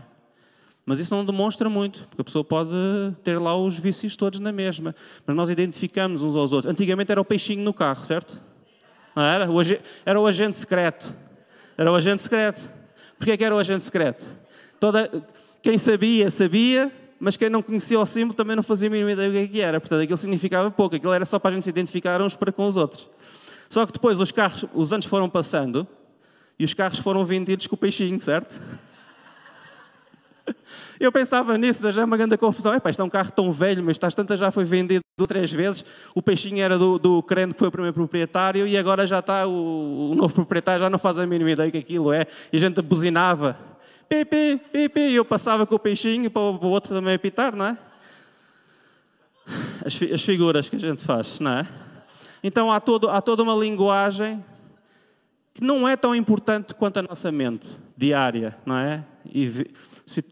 Mas isso não demonstra muito, porque a pessoa pode ter lá os vícios todos na mesma. Mas nós identificamos uns aos outros. Antigamente era o peixinho no carro, certo? Não era? O era o agente secreto. Era o agente secreto. Porquê que era o agente secreto? Toda, quem sabia, sabia, mas quem não conhecia o símbolo também não fazia a mínima ideia do que é era. Portanto, aquilo significava pouco, aquilo era só para a gente se identificar uns para com os outros. Só que depois os carros, os anos foram passando e os carros foram vendidos com o peixinho, certo? Eu pensava nisso, já é uma grande confusão. Epá, isto é um carro tão velho, mas às tantas já foi vendido três vezes. O peixinho era do, do crente que foi o primeiro proprietário e agora já está o, o novo proprietário, já não faz a mínima ideia que aquilo é. E a gente buzinava pipi, pipi, e eu passava com o peixinho para o outro também apitar, não é? As, as figuras que a gente faz, não é? Então há, todo, há toda uma linguagem que não é tão importante quanto a nossa mente diária, não é? E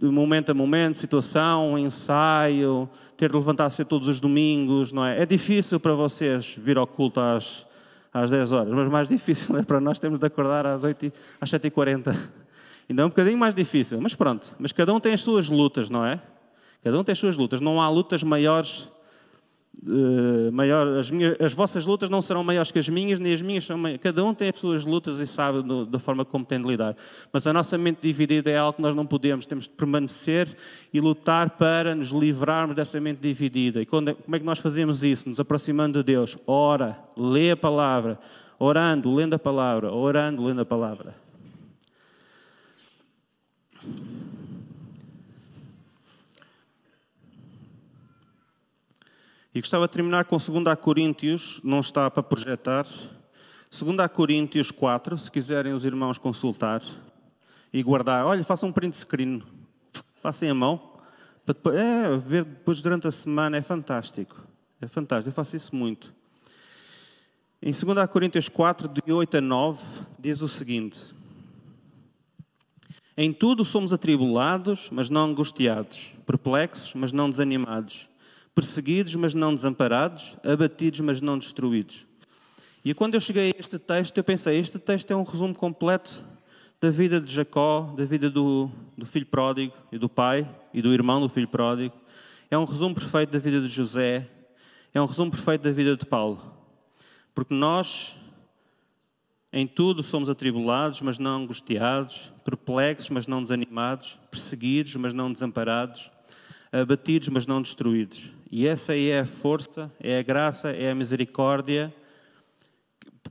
momento a momento, situação, ensaio, ter de levantar-se todos os domingos, não é? É difícil para vocês vir ao culto às, às 10 horas, mas mais difícil é para nós temos de acordar às, 8, às 7h40. Ainda é um bocadinho mais difícil, mas pronto. Mas cada um tem as suas lutas, não é? Cada um tem as suas lutas. Não há lutas maiores Uh, maior, as, minhas, as, vossas lutas não serão maiores que as minhas, nem as minhas são maiores. Cada um tem as suas lutas e sabe do, da forma como tem de lidar. Mas a nossa mente dividida é algo que nós não podemos. Temos de permanecer e lutar para nos livrarmos dessa mente dividida. E quando, como é que nós fazemos isso? Nos aproximando de Deus. Ora, lê a palavra. Orando, lendo a palavra. Orando, lendo a palavra. E gostava de terminar com 2 Coríntios, não está para projetar. 2 Coríntios 4, se quiserem os irmãos consultar e guardar. Olha, façam um print screen, passem a mão. Depois, é, ver depois durante a semana é fantástico. É fantástico, eu faço isso muito. Em 2 Coríntios 4, de 8 a 9, diz o seguinte: Em tudo somos atribulados, mas não angustiados, perplexos, mas não desanimados perseguidos, mas não desamparados, abatidos, mas não destruídos. E quando eu cheguei a este texto, eu pensei: este texto é um resumo completo da vida de Jacó, da vida do, do filho pródigo e do pai e do irmão do filho pródigo. É um resumo perfeito da vida de José. É um resumo perfeito da vida de Paulo. Porque nós, em tudo, somos atribulados, mas não angustiados, perplexos, mas não desanimados, perseguidos, mas não desamparados, abatidos, mas não destruídos. E essa é a força, é a graça, é a misericórdia.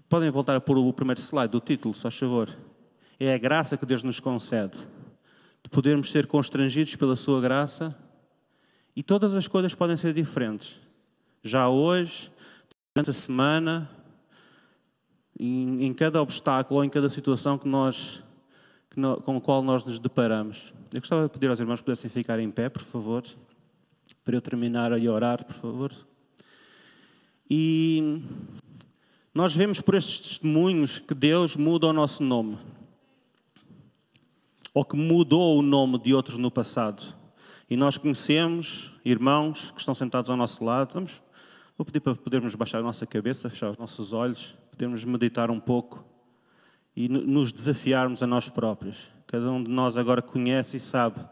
Podem voltar a pôr o primeiro slide do título, só favor. É a graça que Deus nos concede, de podermos ser constrangidos pela Sua graça. E todas as coisas podem ser diferentes. Já hoje, durante a semana, em, em cada obstáculo ou em cada situação que nós, que no, com a qual nós nos deparamos. Eu gostava de pedir aos irmãos que pudessem ficar em pé, por favor para eu terminar a orar, por favor. E nós vemos por estes testemunhos que Deus muda o nosso nome. Ou que mudou o nome de outros no passado. E nós conhecemos irmãos que estão sentados ao nosso lado. Vamos, vou pedir para podermos baixar a nossa cabeça, fechar os nossos olhos, podermos meditar um pouco e nos desafiarmos a nós próprios. Cada um de nós agora conhece e sabe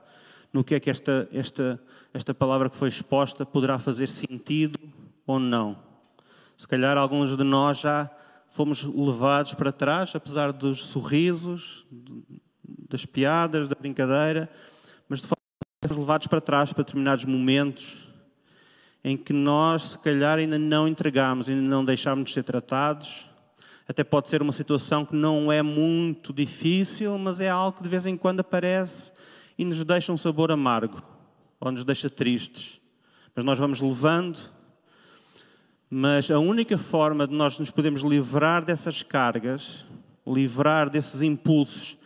no que é que esta, esta, esta palavra que foi exposta poderá fazer sentido ou não. Se calhar alguns de nós já fomos levados para trás, apesar dos sorrisos, das piadas, da brincadeira, mas de facto fomos levados para trás para determinados momentos em que nós, se calhar, ainda não entregamos, ainda não deixámos de ser tratados. Até pode ser uma situação que não é muito difícil, mas é algo que de vez em quando aparece e nos deixa um sabor amargo, ou nos deixa tristes. Mas nós vamos levando. Mas a única forma de nós nos podermos livrar dessas cargas, livrar desses impulsos,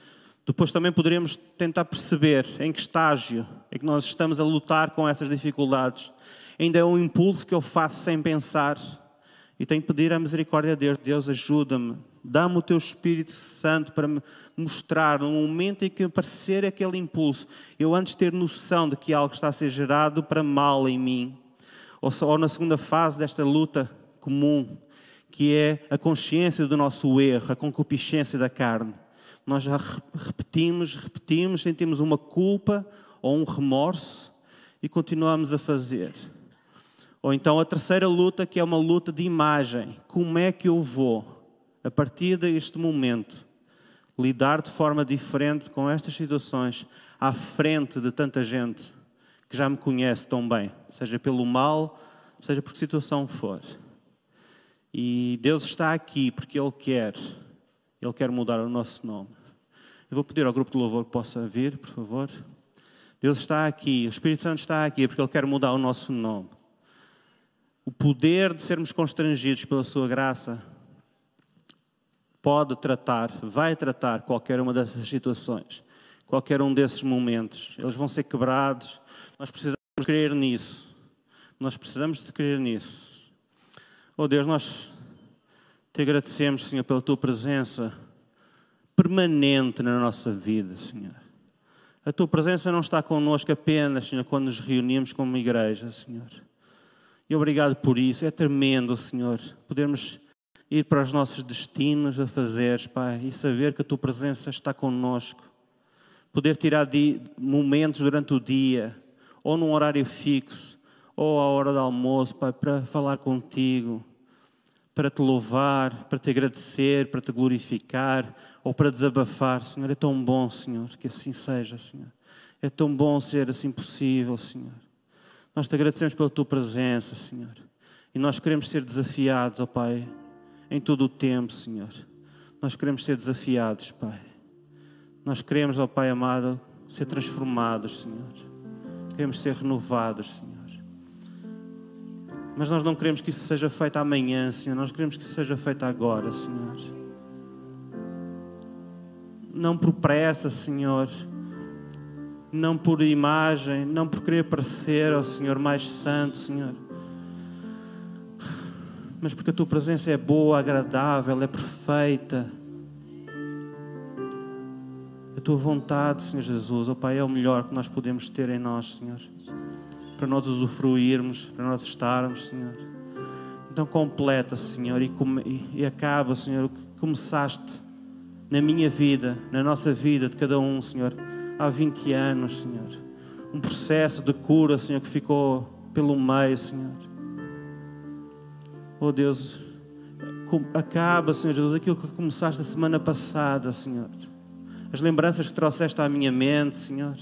depois também poderemos tentar perceber em que estágio é que nós estamos a lutar com essas dificuldades. Ainda é um impulso que eu faço sem pensar e tenho que pedir a misericórdia de Deus. Deus, ajuda-me Dá-me o teu Espírito Santo para me mostrar, no momento em que aparecer aquele impulso, eu antes ter noção de que algo está a ser gerado para mal em mim, ou, só, ou na segunda fase desta luta comum, que é a consciência do nosso erro, a concupiscência da carne. Nós já repetimos, repetimos, sentimos uma culpa ou um remorso e continuamos a fazer. Ou então a terceira luta, que é uma luta de imagem. Como é que eu vou? a partir deste momento, lidar de forma diferente com estas situações à frente de tanta gente que já me conhece tão bem, seja pelo mal, seja por que situação for. E Deus está aqui porque Ele quer, Ele quer mudar o nosso nome. Eu vou pedir ao grupo de louvor que possa vir, por favor. Deus está aqui, o Espírito Santo está aqui porque Ele quer mudar o nosso nome. O poder de sermos constrangidos pela Sua graça pode tratar, vai tratar qualquer uma dessas situações. qualquer um desses momentos. Eles vão ser quebrados. Nós precisamos crer nisso. Nós precisamos de crer nisso. Oh Deus, nós te agradecemos, Senhor, pela tua presença permanente na nossa vida, Senhor. A tua presença não está connosco apenas, Senhor, quando nos reunimos como igreja, Senhor. E obrigado por isso. É tremendo, Senhor, podermos ir para os nossos destinos a fazer, Pai, e saber que a tua presença está connosco. Poder tirar momentos durante o dia, ou num horário fixo, ou à hora do almoço, Pai, para falar contigo, para te louvar, para te agradecer, para te glorificar, ou para desabafar, Senhor. É tão bom, Senhor, que assim seja, Senhor. É tão bom ser assim possível, Senhor. Nós te agradecemos pela tua presença, Senhor. E nós queremos ser desafiados, ó Pai, em todo o tempo, Senhor. Nós queremos ser desafiados, Pai. Nós queremos, ó Pai amado, ser transformados, Senhor. Queremos ser renovados, Senhor. Mas nós não queremos que isso seja feito amanhã, Senhor. Nós queremos que isso seja feito agora, Senhor. Não por pressa, Senhor. Não por imagem, não por querer parecer ao Senhor mais santo, Senhor mas porque a tua presença é boa, agradável, é perfeita. A tua vontade, Senhor Jesus, oh Pai, é o melhor que nós podemos ter em nós, Senhor. Para nós usufruirmos, para nós estarmos, Senhor. Então completa, Senhor, e, come, e acaba, Senhor, o que começaste na minha vida, na nossa vida de cada um, Senhor, há 20 anos, Senhor. Um processo de cura, Senhor, que ficou pelo meio, Senhor Oh Deus, acaba, Senhor Jesus, aquilo que começaste a semana passada, Senhor. As lembranças que trouxeste à minha mente, Senhor.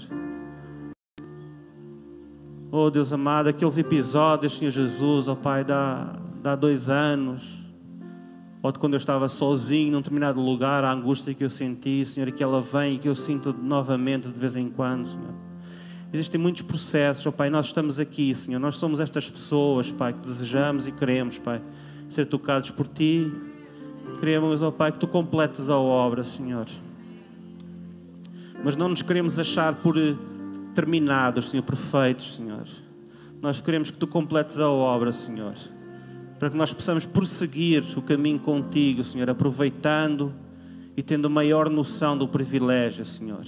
Oh Deus amado, aqueles episódios, Senhor Jesus, oh Pai, dá, dá dois anos, ou de quando eu estava sozinho num determinado lugar, a angústia que eu senti, Senhor, que ela vem e que eu sinto novamente de vez em quando, Senhor. Existem muitos processos, oh Pai, nós estamos aqui, Senhor. Nós somos estas pessoas, Pai, que desejamos e queremos, Pai, ser tocados por Ti. Queremos, ó oh Pai, que Tu completes a obra, Senhor. Mas não nos queremos achar por eh, terminados, Senhor, perfeitos, Senhor. Nós queremos que Tu completes a obra, Senhor. Para que nós possamos prosseguir o caminho contigo, Senhor, aproveitando e tendo maior noção do privilégio, Senhor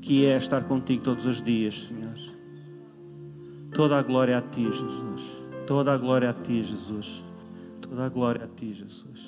que é estar contigo todos os dias, Senhor. Toda a glória a ti, Jesus. Toda a glória a ti, Jesus. Toda a glória a ti, Jesus.